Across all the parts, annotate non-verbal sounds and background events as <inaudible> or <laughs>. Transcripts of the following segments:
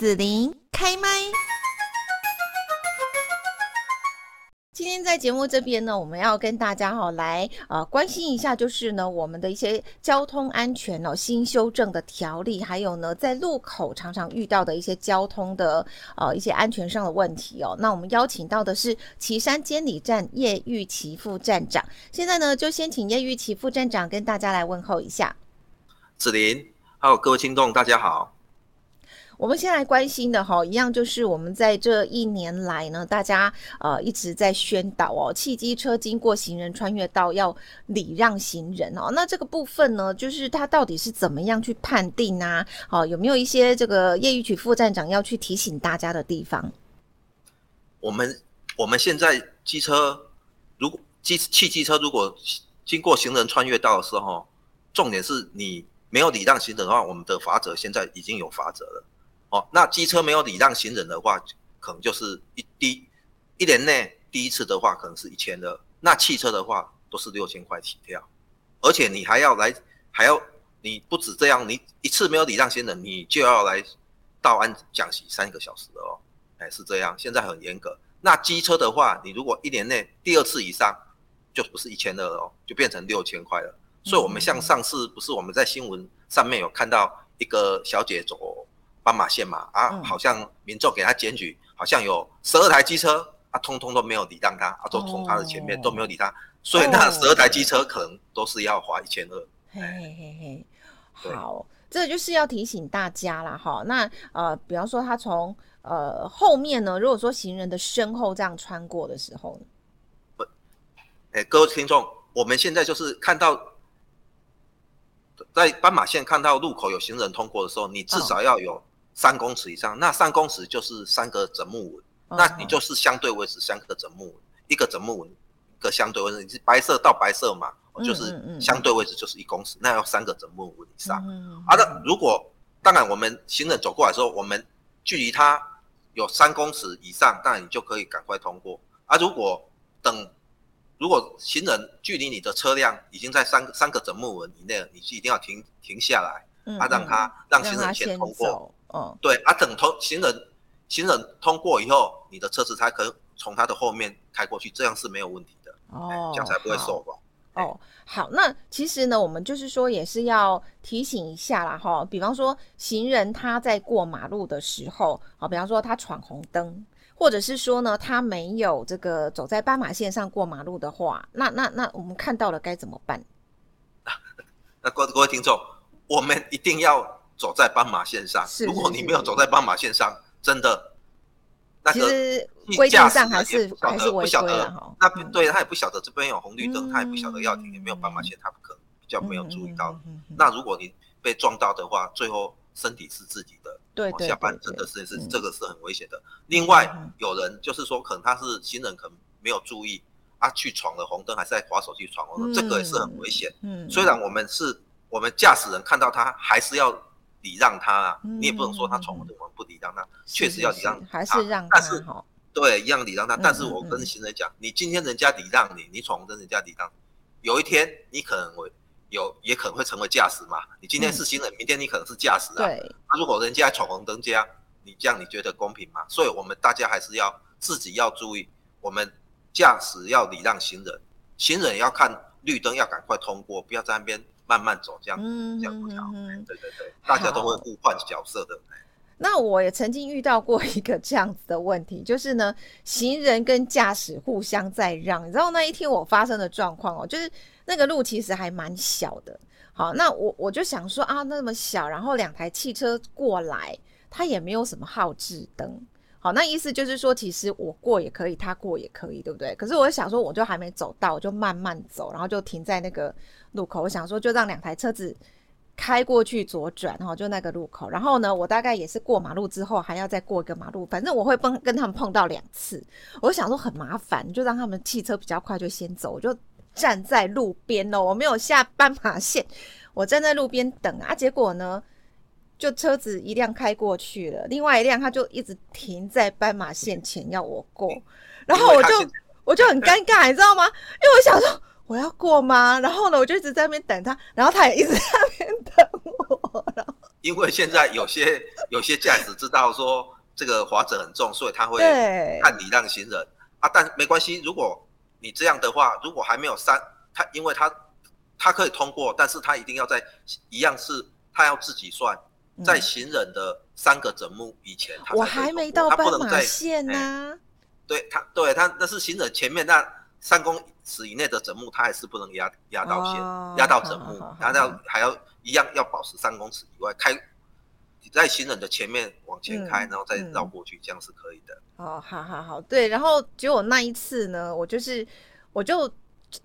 子琳开麦。今天在节目这边呢，我们要跟大家哈来呃关心一下，就是呢我们的一些交通安全哦新修正的条例，还有呢在路口常常遇到的一些交通的呃一些安全上的问题哦。那我们邀请到的是旗山监理站叶玉琪副站长，现在呢就先请叶玉琪副站长跟大家来问候一下。子琳，还有各位听众，大家好。我们先来关心的哈，一样就是我们在这一年来呢，大家呃一直在宣导哦，汽机车经过行人穿越道要礼让行人哦。那这个部分呢，就是它到底是怎么样去判定啊？好，有没有一些这个叶玉曲副站长要去提醒大家的地方？我们我们现在机车如果机汽机车如果经过行人穿越道的时候，重点是你没有礼让行人的话，我们的罚则现在已经有罚则了。哦，那机车没有礼让行人的话，可能就是一第一年内第一次的话，可能是一千二。那汽车的话都是六千块起跳，而且你还要来，还要你不止这样，你一次没有礼让行人，你就要来到安讲习三个小时的哦。哎，是这样，现在很严格。那机车的话，你如果一年内第二次以上，就不是一千二哦，就变成六千块了。所以，我们像上次不是我们在新闻上面有看到一个小姐走。斑马线嘛，啊，好像民众给他检举，好像有十二台机车，啊，通通都没有礼让他，啊，都从他的前面都没有理他，所以那十二台机车可能都是要花一千二。嘿嘿嘿嘿，好，这就是要提醒大家啦，哈，那呃，比方说他从呃后面呢，如果说行人的身后这样穿过的时候，不，哎，各位听众，我们现在就是看到。在斑马线看到路口有行人通过的时候，你至少要有三公尺以上。哦、那三公尺就是三个枕木纹，哦、那你就是相对位置三个枕木纹，一个枕木纹，一个相对位置，你是白色到白色嘛，嗯、就是相对位置就是一公尺，嗯、那要三个枕木纹以上。嗯、啊，那如果当然我们行人走过来的时候，我们距离他有三公尺以上，当然你就可以赶快通过。啊，如果等。如果行人距离你的车辆已经在三三个整木纹以内了，你是一定要停停下来，嗯、啊，让他让行人先通过。哦，对，啊，等通行人行人通过以后，你的车子才可以从他的后面开过去，这样是没有问题的。哦，这样才不会受罚。哦，好，那其实呢，我们就是说也是要提醒一下啦，哈，比方说行人他在过马路的时候，好，比方说他闯红灯。或者是说呢，他没有这个走在斑马线上过马路的话，那那那我们看到了该怎么办？<laughs> 那各各位听众，我们一定要走在斑马线上。如果你没有走在斑马线上，真的，那个规定上还是还是违规了哈。那对他也不晓得这边有红绿灯，嗯、他也不晓得要停，也没有斑马线，他不可能比较没有注意到。那如果你被撞到的话，最后。身体是自己的，对，对，下半身的是这个是很危险的。嗯、另外，有人就是说，可能他是行人，可能没有注意啊，去闯了红灯，还是在滑手机闯红灯，嗯、这个也是很危险。嗯，虽然我们是我们驾驶人看到他，还是要礼让他啊，嗯、你也不能说他闯红灯，我们不礼让他，确、嗯、实要礼让他，还是让他，但是对，一样礼让他。但是我跟行人讲，嗯、你今天人家礼让你，你闯红灯，人家礼让，有一天你可能会。有也可能会成为驾驶嘛？你今天是行人，嗯、明天你可能是驾驶啊。对。那、啊、如果人家闯红灯这样，你这样你觉得公平吗？所以我们大家还是要自己要注意，我们驾驶要礼让行人，行人要看绿灯要赶快通过，不要在那边慢慢走，这样、嗯、这样。对对对，大家都会互换角色的。那我也曾经遇到过一个这样子的问题，就是呢，行人跟驾驶互相在让，你知道那一天我发生的状况哦，就是。那个路其实还蛮小的，好，那我我就想说啊，那么小，然后两台汽车过来，它也没有什么号志灯，好，那意思就是说，其实我过也可以，他过也可以，对不对？可是我想说，我就还没走到，我就慢慢走，然后就停在那个路口，我想说就让两台车子开过去左转，哈，就那个路口，然后呢，我大概也是过马路之后还要再过一个马路，反正我会跟跟他们碰到两次，我想说很麻烦，就让他们汽车比较快就先走，我就。站在路边哦，我没有下斑马线，我站在路边等啊。结果呢，就车子一辆开过去了，另外一辆他就一直停在斑马线前要我过，然后我就 <laughs> 我就很尴尬，你知道吗？因为我想说我要过吗？然后呢，我就一直在那边等他，然后他也一直在那边等我，然后因为现在有些有些驾驶知道说这个滑者很重，所以他会看礼让行人啊。但没关系，如果你这样的话，如果还没有三，他因为他他可以通过，但是他一定要在一样是他要自己算，在行人的三个整目以前他，我还没到斑马线呢、啊。对他，对他那是行人前面那三公尺以内的整木，他还是不能压压到线，压、哦、到整目，然后要还要一样要保持三公尺以外开，在行人的前面往前开，嗯、然后再绕过去、嗯，这样是可以的。哦，好好好，对，然后结果那一次呢，我就是我就。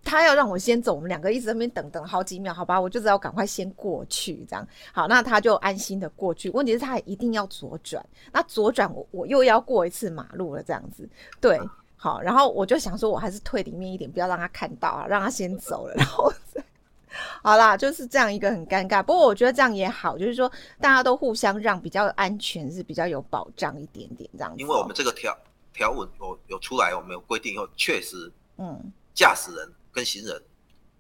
他要让我先走，我们两个一直在那边等等好几秒，好吧，我就只要赶快先过去，这样好，那他就安心的过去。问题是他还一定要左转，那左转我我又要过一次马路了，这样子，对，好，然后我就想说，我还是退里面一点，不要让他看到啊，让他先走了，然后好啦，就是这样一个很尴尬。不过我觉得这样也好，就是说大家都互相让，比较安全，是比较有保障一点点这样子。因为我们这个条条文有有出来，我们有规定以后，确实，嗯。驾驶人跟行人，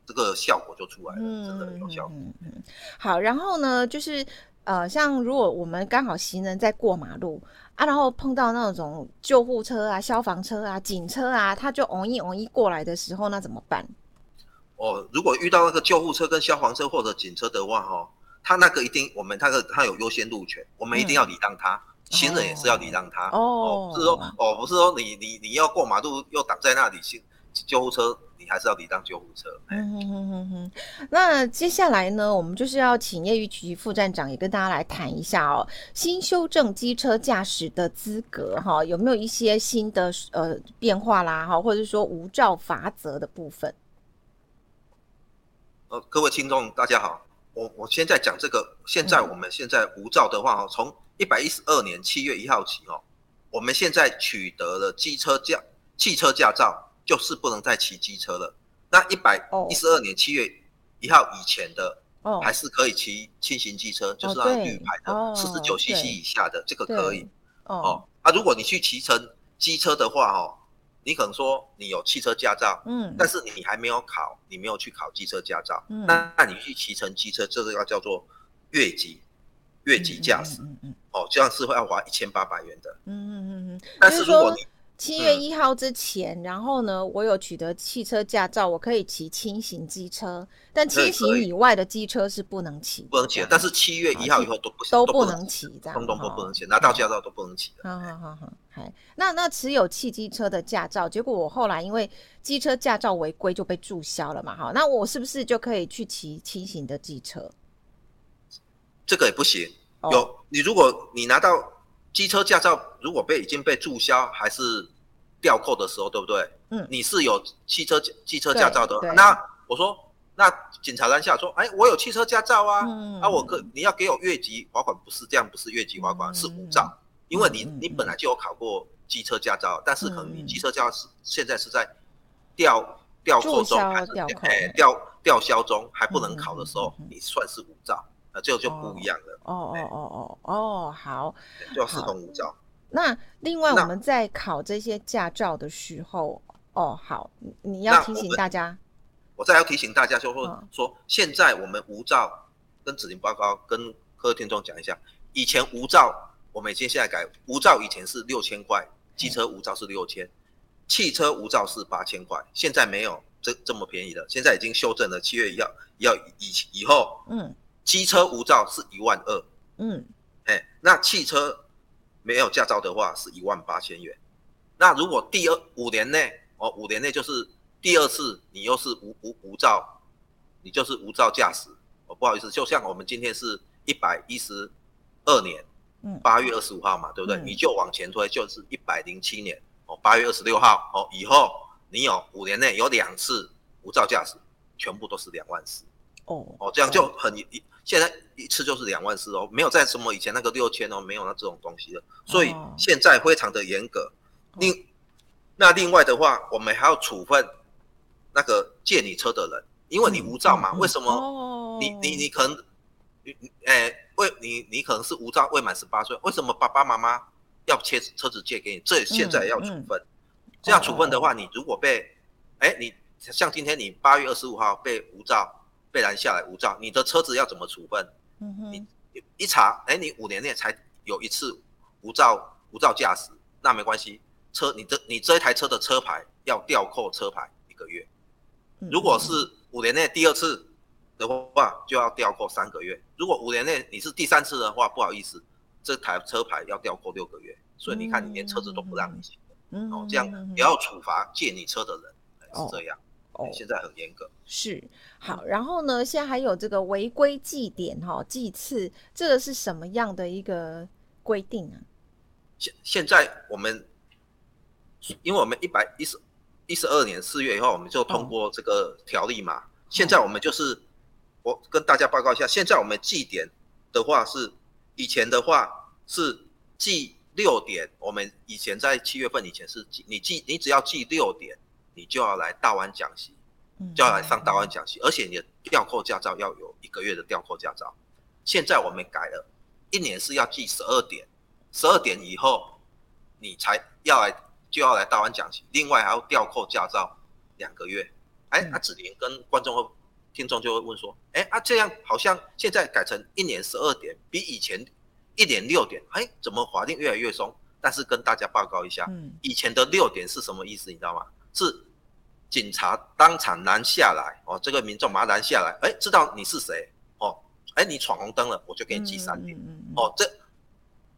这个效果就出来了，嗯、真的有效果。嗯嗯。好，然后呢，就是呃，像如果我们刚好行人在过马路啊，然后碰到那种救护车啊、消防车啊、警车啊，他就嗡一嗡一过来的时候，那怎么办？哦，如果遇到那个救护车跟消防车或者警车的话，哈，他那个一定我们他的他有优先路权，我们一定要礼让他，嗯、行人也是要礼让他。哦，哦不是说哦，不是说你你你要过马路又挡在那里行。救护车，你还是要礼让救护车。嗯哼哼哼哼。那接下来呢，我们就是要请叶玉琦副站长也跟大家来谈一下哦，新修正机车驾驶的资格哈，有没有一些新的呃变化啦哈，或者是说无照罚则的部分？呃，各位听众大家好，我我现在讲这个，现在我们现在无照的话哈，从一百一十二年七月一号起哦，我们现在取得了机车驾汽车驾照。就是不能再骑机车了。那一百一十二年七月一号以前的，还是可以骑轻型机车，就是那绿牌的四十九 CC 以下的，这个可以。哦，啊，如果你去骑乘机车的话，哦，你可能说你有汽车驾照，嗯，但是你还没有考，你没有去考机车驾照，嗯，那那你去骑乘机车，这个要叫做越级越级驾驶，嗯嗯，哦，这样是会要花一千八百元的，嗯嗯嗯嗯，但是如果你七月一号之前、嗯，然后呢，我有取得汽车驾照，我可以骑轻型机车，但轻型以外的机车是不能骑，不能骑。但是七月一号以后都不行，都不能骑，这样，通通都不能骑，拿到驾照都不能骑的。好好好好，好，那那持有汽机车的驾照，结果我后来因为机车驾照违规就被注销了嘛，哈，那我是不是就可以去骑轻型的机车？这个也不行，有、哦、你如果你拿到。机车驾照如果被已经被注销还是吊扣的时候，对不对？嗯，你是有汽车机车驾照的，那我说，那警察拦下说，哎，我有汽车驾照啊，嗯、啊，我可你要给我越级罚款，不是这样，不是越级罚款，嗯、是无照，因为你、嗯、你本来就有考过机车驾照，嗯、但是可能你机车驾照是现在是在吊吊扣中还是哎吊吊销中还不能考的时候，嗯、你算是无照。那这个就不一样了。哦哦哦哦哦，好，就要视同无照。那另外我们在考这些驾照的时候，哦，好，你要提醒大家。我，再要提醒大家，就是说、嗯、说现在我们无照跟指令报告跟各位听众讲一下，以前无照我们已经现在改，无照以前是六千块，机车无照是六千、嗯，汽车无照是八千块，现在没有这这么便宜了，现在已经修正了，七月一号要以以后，嗯。机车无照是一万二，嗯，哎，那汽车没有驾照的话是一万八千元。那如果第二五年内，哦，五年内就是第二次你又是无无无照，你就是无照驾驶。哦，不好意思，就像我们今天是一百一十二年，嗯，八月二十五号嘛，对不对？嗯，你就往前推，就是一百零七年，哦，八月二十六号，哦，以后你有五年内有两次无照驾驶，全部都是两万四。哦哦，这样就很一。现在一次就是两万四哦，没有在什么以前那个六千哦，没有那这种东西了。所以现在非常的严格。另那另外的话，我们还要处分那个借你车的人，因为你无照嘛。为什么你你你可能你，哎，为你你可能是无照未满十八岁，为什么爸爸妈妈要借车子借给你？这现在要处分。这样处分的话，你如果被哎，你像今天你八月二十五号被无照。被拦下来无照，你的车子要怎么处分？嗯、你一查，哎，你五年内才有一次无照无照驾驶，那没关系，车你这你这一台车的车牌要吊扣车牌一个月。如果是五年内第二次的话，就要吊扣三个月。如果五年内你是第三次的话，不好意思，这台车牌要吊扣六个月。所以你看，你连车子都不让你骑，哦，这样也要处罚借你车的人，是这样。哦，现在很严格。是好，然后呢，现在还有这个违规祭典哈，记次，这个是什么样的一个规定啊？现现在我们，因为我们一百一十一十二年四月以后，我们就通过这个条例嘛。现在我们就是，我跟大家报告一下，现在我们祭典的话是，以前的话是记六点，我们以前在七月份以前是记，你记你只要记六点。你就要来大湾讲习，就要来上大湾讲习，而且你的吊扣驾照要有一个月的吊扣驾照。现在我们改了，一年是要记十二点，十二点以后你才要来就要来大湾讲习，另外还要吊扣驾照两个月。哎，阿子琳跟观众会听众就会问说，哎，啊这样好像现在改成一年十二点，比以前一年六点，哎，怎么法令越来越松？但是跟大家报告一下，以前的六点是什么意思，你知道吗？是警察当场拦下来哦，这个民众把他拦下来，哎，知道你是谁哦，哎，你闯红灯了，我就给你记三点哦。这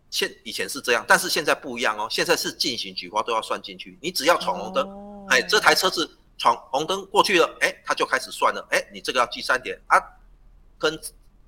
现以前是这样，但是现在不一样哦，现在是进行举报都要算进去。你只要闯红灯，哎，这台车子闯红灯过去了，哎，他就开始算了，哎，你这个要记三点啊。跟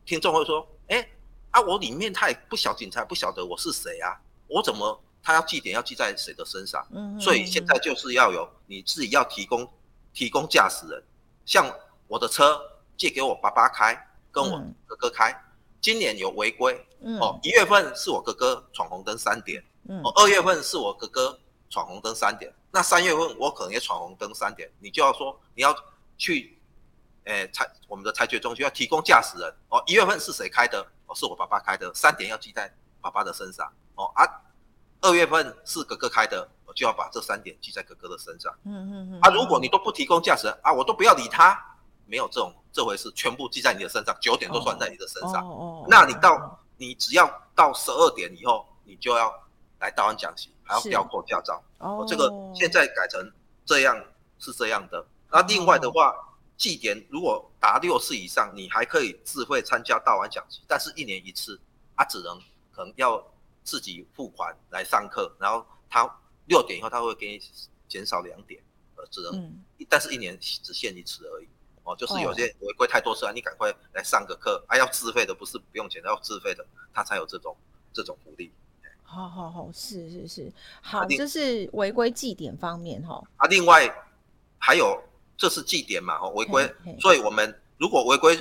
听众会说，哎，啊，我里面他也不晓警察不晓得我是谁啊，我怎么？他要记点要记在谁的身上，所以现在就是要有你自己要提供提供驾驶人，像我的车借给我爸爸开，跟我哥哥开，今年有违规，哦，一月份是我哥哥闯红灯三点，哦，二月份是我哥哥闯红灯三点，那三月份我可能也闯红灯三点，你就要说你要去，诶，裁我们的裁决中心要提供驾驶人，哦，一月份是谁开的？哦，是我爸爸开的，三点要记在爸爸的身上，哦啊。二月份是哥哥开的，我就要把这三点记在哥哥的身上。嗯嗯嗯。啊，如果你都不提供驾驶人啊，我都不要理他，没有这种这回事，全部记在你的身上，九点都算在你的身上。哦哦。那你到你只要到十二点以后，你就要来大湾讲习，还要吊扣驾照。哦。这个现在改成这样是这样的。那另外的话，记点如果达六次以上，你还可以自费参加大湾讲习，但是一年一次，啊，只能可能要。自己付款来上课，然后他六点以后他会给你减少两点，呃，只能，嗯、但是一年只限一次而已，哦，就是有些违规太多次啊，你赶快来上个课，还、啊、要自费的，不是不用钱，要自费的，他才有这种这种福利。好好好，是是是，好，这是违规记点方面哈。啊，另外还有这是记点嘛，哦，违规，所以我们如果违规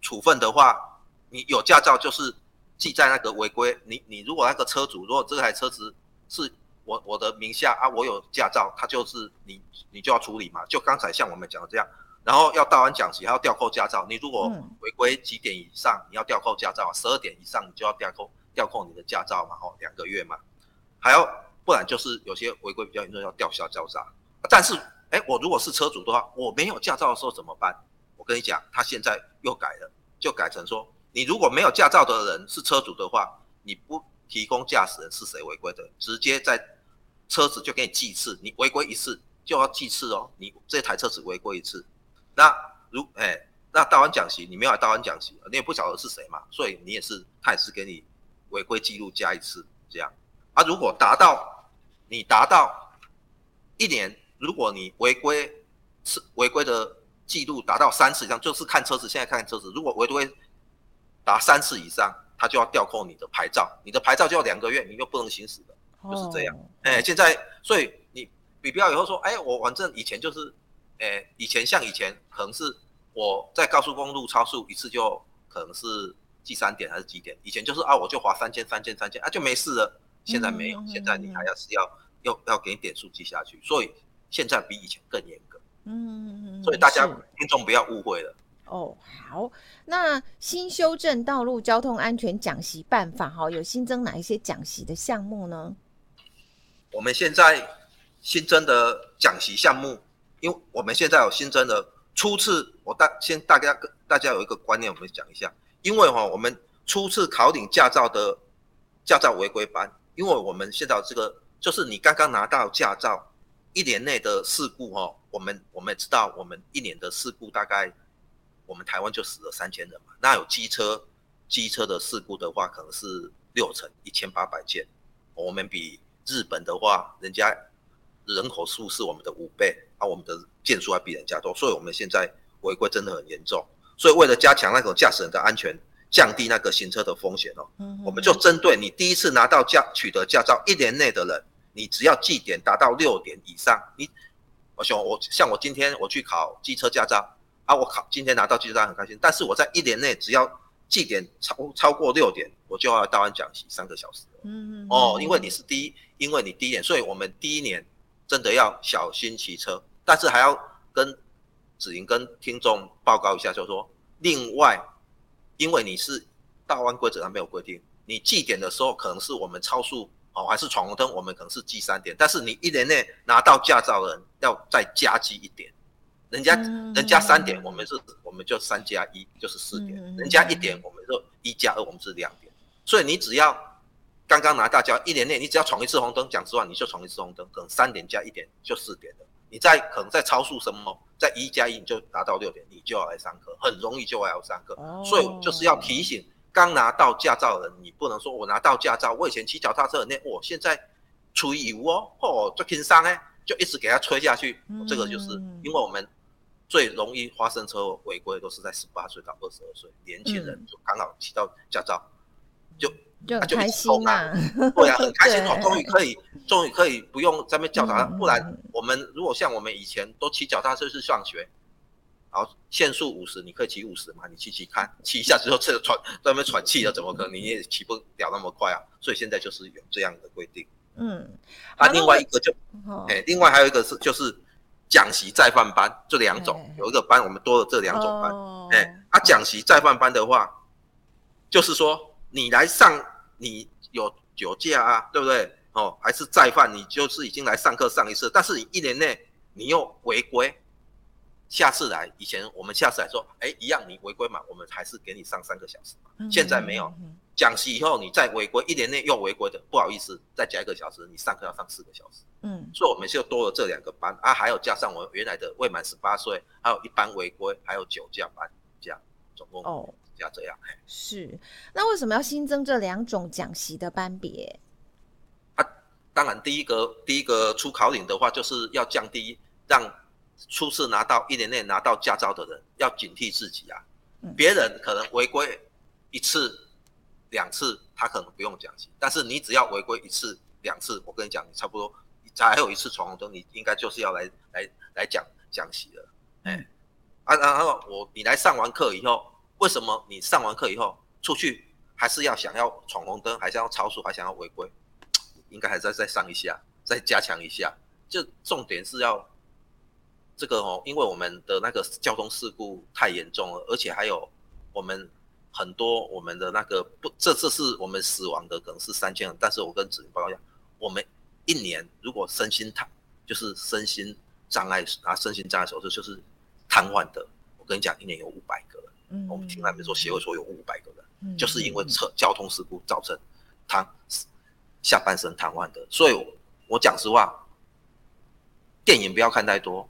处分的话，你有驾照就是。记在那个违规，你你如果那个车主，如果这台车子是我我的名下啊，我有驾照，他就是你你就要处理嘛。就刚才像我们讲的这样，然后要到完讲习，还要吊扣驾照。你如果违规几点以上，你要吊扣驾照，十二点以上你就要吊扣吊扣你的驾照嘛，哦，两个月嘛。还要不然就是有些违规比较严重，要吊销驾照。但是哎，我如果是车主的话，我没有驾照的时候怎么办？我跟你讲，他现在又改了，就改成说。你如果没有驾照的人是车主的话，你不提供驾驶人是谁违规的，直接在车子就给你记次，你违规一次就要记次哦。你这台车子违规一次，那如哎，那大湾讲席你没有来大湾讲习，你也不晓得是谁嘛，所以你也是他也是给你违规记录加一次这样。啊，如果达到你达到一年，如果你违规是违规的记录达到三次以上，就是看车子现在看车子，如果违规。达三次以上，他就要吊扣你的牌照，你的牌照就要两个月，你又不能行驶的，就是这样。哎、欸，现在所以你你不要以后说，哎、欸，我反正以前就是，哎、欸，以前像以前可能是我在高速公路超速一次就可能是记三点还是几点，以前就是啊，我就罚三千三千三千啊就没事了。现在没有，现在你还要是要要要给你点数记下去，所以现在比以前更严格。嗯，所以大家听众不要误会了。哦，好，那新修正道路交通安全讲习办法哈，有新增哪一些讲习的项目呢？我们现在新增的讲习项目，因为我们现在有新增的初次，我大先大家大家有一个观念，我们讲一下，因为哈，我们初次考领驾照的驾照违规班，因为我们现在这个就是你刚刚拿到驾照一年内的事故哦，我们我们也知道我们一年的事故大概我们台湾就死了三千人嘛，那有机车机车的事故的话可能是六成一千八百件，我们比日本的话，人家人口数是我们的五倍，啊，我们的件数还比人家多，所以我们现在违规真的很严重。所以为了加强那种驾驶人的安全，降低那个行车的风险哦，我们就针对你第一次拿到驾取得驾照一年内的人，你只要记点达到六点以上，你我想我像我今天我去考机车驾照啊，我考今天拿到机车驾照很开心，但是我在一年内只要记点超超过六点，我就要到案讲习三个小时。嗯哦，因为你是第一，因为你第一年，所以我们第一年真的要小心骑车，但是还要跟。子莹跟听众报告一下，就是说，另外，因为你是大弯规则上没有规定，你记点的时候可能是我们超速哦，还是闯红灯，我们可能是记三点，但是你一年内拿到驾照的人要再加记一点，人家人家三点，我们是我们就三加一就是四点，人家一点，我们就一加二，我们是两点，所以你只要刚刚拿大家一年内，你只要闯一次红灯，讲实话你就闯一次红灯，可能三点加一点就四点了。你在可能在超速什么，在一加一你就达到六点，你就要来上课，很容易就要来上课。Oh. 所以就是要提醒刚拿到驾照的人，你不能说我拿到驾照，我以前骑脚踏车很累，我现在吹油哦，哦，就轻伤哎，就一直给他吹下去。Mm -hmm. 这个就是因为我们最容易发生车祸违规都是在十八岁到二十二岁年轻人，就刚好骑到驾照就。就很开心嘛、啊，对啊，很开心哦，<laughs> 终于可以，终于可以不用在那边叫他、嗯，不然我们如果像我们以前都骑脚踏车去上学，然后限速五十，你可以骑五十嘛，你骑骑看，骑一下之后这个喘在那边喘气了，怎么可能你也骑不了那么快啊？所以现在就是有这样的规定。嗯，啊，另外一个就，哎、欸，另外还有一个是就是讲习再犯班这两种、欸，有一个班我们多了这两种班，哎、啊，讲习再犯班的话，就是说。你来上，你有酒驾啊，对不对？哦，还是再犯，你就是已经来上课上一次，但是你一年内你又违规，下次来，以前我们下次来说，哎，一样你违规嘛，我们还是给你上三个小时嘛。嗯、现在没有，讲习以后你再违规，一年内又违规的，不好意思，再加一个小时，你上课要上四个小时。嗯，所以我们就多了这两个班啊，还有加上我原来的未满十八岁，还有一般违规，还有酒驾班，这样总共哦。要这样是，那为什么要新增这两种讲习的班别？啊，当然，第一个第一个出考领的话，就是要降低让初次拿到一年内拿到驾照的人要警惕自己啊。嗯、别人可能违规一次两次，他可能不用讲习，但是你只要违规一次两次，我跟你讲，你差不多再还有一次闯红灯，你应该就是要来来来讲讲习了。哎、嗯，啊，然后我你来上完课以后。为什么你上完课以后出去还是要想要闯红灯，还是要超速，还想要违规？应该还是再再上一下，再加强一下。就重点是要这个哦，因为我们的那个交通事故太严重了，而且还有我们很多我们的那个不，这这是我们死亡的可能是三千人，但是我跟子莹报告一下，我们一年如果身心瘫，就是身心障碍啊，身心障碍手术就是瘫痪的，我跟你讲，一年有五百个。嗯，我们听他们说协会说有五百个人，嗯，就是因为车交通事故造成瘫下半身瘫痪的。所以我，我讲实话，电影不要看太多，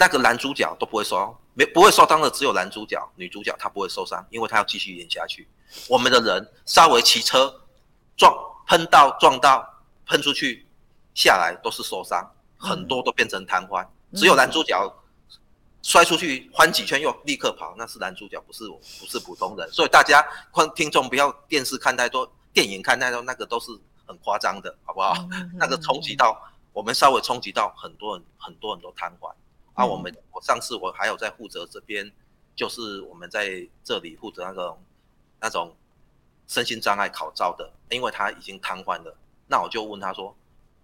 那个男主角都不会受伤，没不会受伤的只有男主角，女主角她不会受伤，因为她要继续演下去。我们的人稍微骑车撞喷到撞到喷出去下来都是受伤，很多都变成瘫痪，只有男主角。摔出去翻几圈又立刻跑，那是男主角，不是我，不是普通人。所以大家观听众不要电视看太多，电影看太多，那个都是很夸张的，好不好？嗯、那个冲击到我们稍微冲击到很多人，很多人都瘫痪。啊，我们我上次我还有在负责这边，就是我们在这里负责那个那种身心障碍考照的，因为他已经瘫痪了，那我就问他说，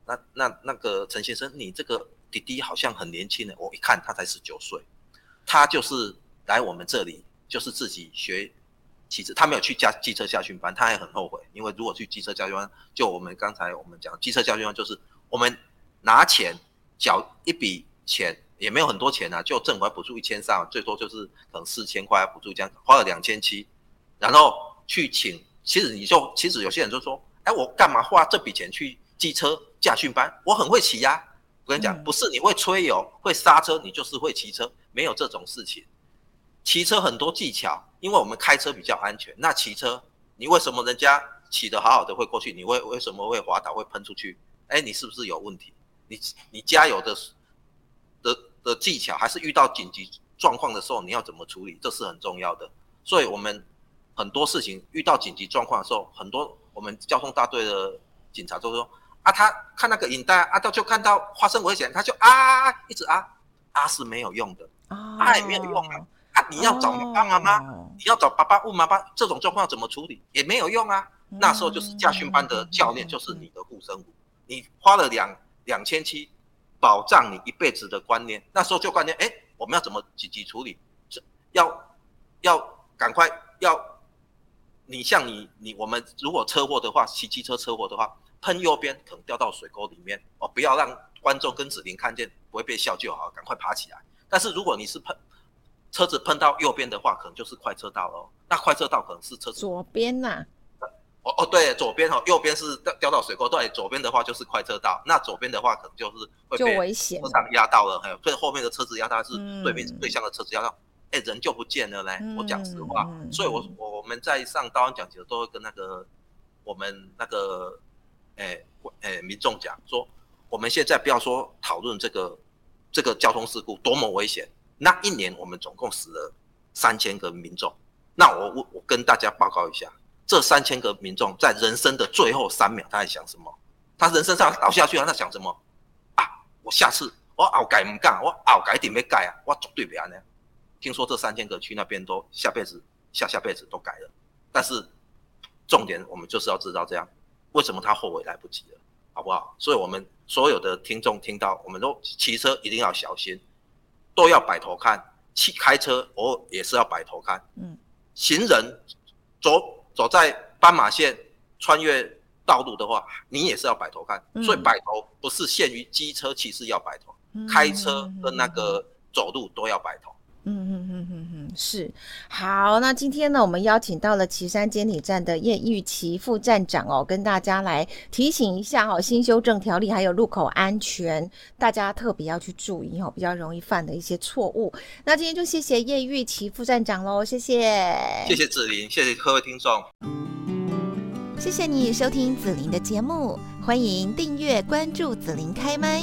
那那那个陈先生，你这个。弟弟好像很年轻的，我一看他才十九岁，他就是来我们这里，就是自己学骑车，他没有去驾机车驾训班，他也很后悔，因为如果去机车驾训班，就我们刚才我们讲机车驾训班，就是我们拿钱缴一笔钱，也没有很多钱啊，就政府还补助一千三，最多就是可能四千块补助这样，花了两千七，然后去请。其实你就其实有些人就说，哎，我干嘛花这笔钱去机车驾训班？我很会骑呀、啊。我跟你讲，不是你会吹油、会刹车，你就是会骑车，没有这种事情。骑车很多技巧，因为我们开车比较安全。那骑车，你为什么人家骑得好好的会过去，你为为什么会滑倒会喷出去？哎，你是不是有问题？你你加油的的的技巧，还是遇到紧急状况的时候你要怎么处理？这是很重要的。所以我们。很多事情遇到紧急状况的时候，很多我们交通大队的警察都说啊，他看那个影带啊，他就看到发生危险，他就啊一直啊啊是没有用的，啊也没有用啊，啊你要找爸爸妈妈，你要找爸爸问妈妈这种状况怎么处理也没有用啊，那时候就是驾训班的教练就是你的护身符，你花了两两千七保障你一辈子的观念，那时候就观念哎，我们要怎么紧急处理，要要赶快要。你像你你我们如果车祸的话，骑机车车祸的话，喷右边可能掉到水沟里面哦，不要让观众跟子琳看见，不会被笑就好，赶快爬起来。但是如果你是喷车子喷到右边的话，可能就是快车道哦。那快车道可能是车左边呐、啊？哦哦对，左边哦，右边是掉掉到水沟，对，左边的话就是快车道。那左边的话可能就是会被危险车上压到了，还有最后面的车子压到，是对面对向的车子压到。嗯哎，人就不见了嘞！我讲实话，嗯、所以我我们在上道安讲习都会跟那个我们那个哎哎民众讲说，我们现在不要说讨论这个这个交通事故多么危险，那一年我们总共死了三千个民众。那我我我跟大家报告一下，这三千个民众在人生的最后三秒，他在想什么？他人生上倒下去了，他想什么？啊，我下次我后改唔干，我后改一定要改啊，我绝对不要呢。听说这三千个去那边都下辈子、下下辈子都改了，但是重点我们就是要知道这样，为什么他后悔来不及了，好不好？所以我们所有的听众听到，我们都骑车一定要小心，都要摆头看，骑开车偶尔也是要摆头看。嗯，行人走走在斑马线穿越道路的话，你也是要摆头看。所以摆头不是限于机车骑士要摆头，开车跟那个走路都要摆头。嗯嗯嗯嗯嗯，是好。那今天呢，我们邀请到了岐山监理站的叶玉琪副站长哦，跟大家来提醒一下哦，新修正条例还有路口安全，大家特别要去注意哦，比较容易犯的一些错误。那今天就谢谢叶玉琪副站长喽，谢谢。谢谢子琳，谢谢各位听众。谢谢你收听子琳的节目，欢迎订阅关注子琳开麦。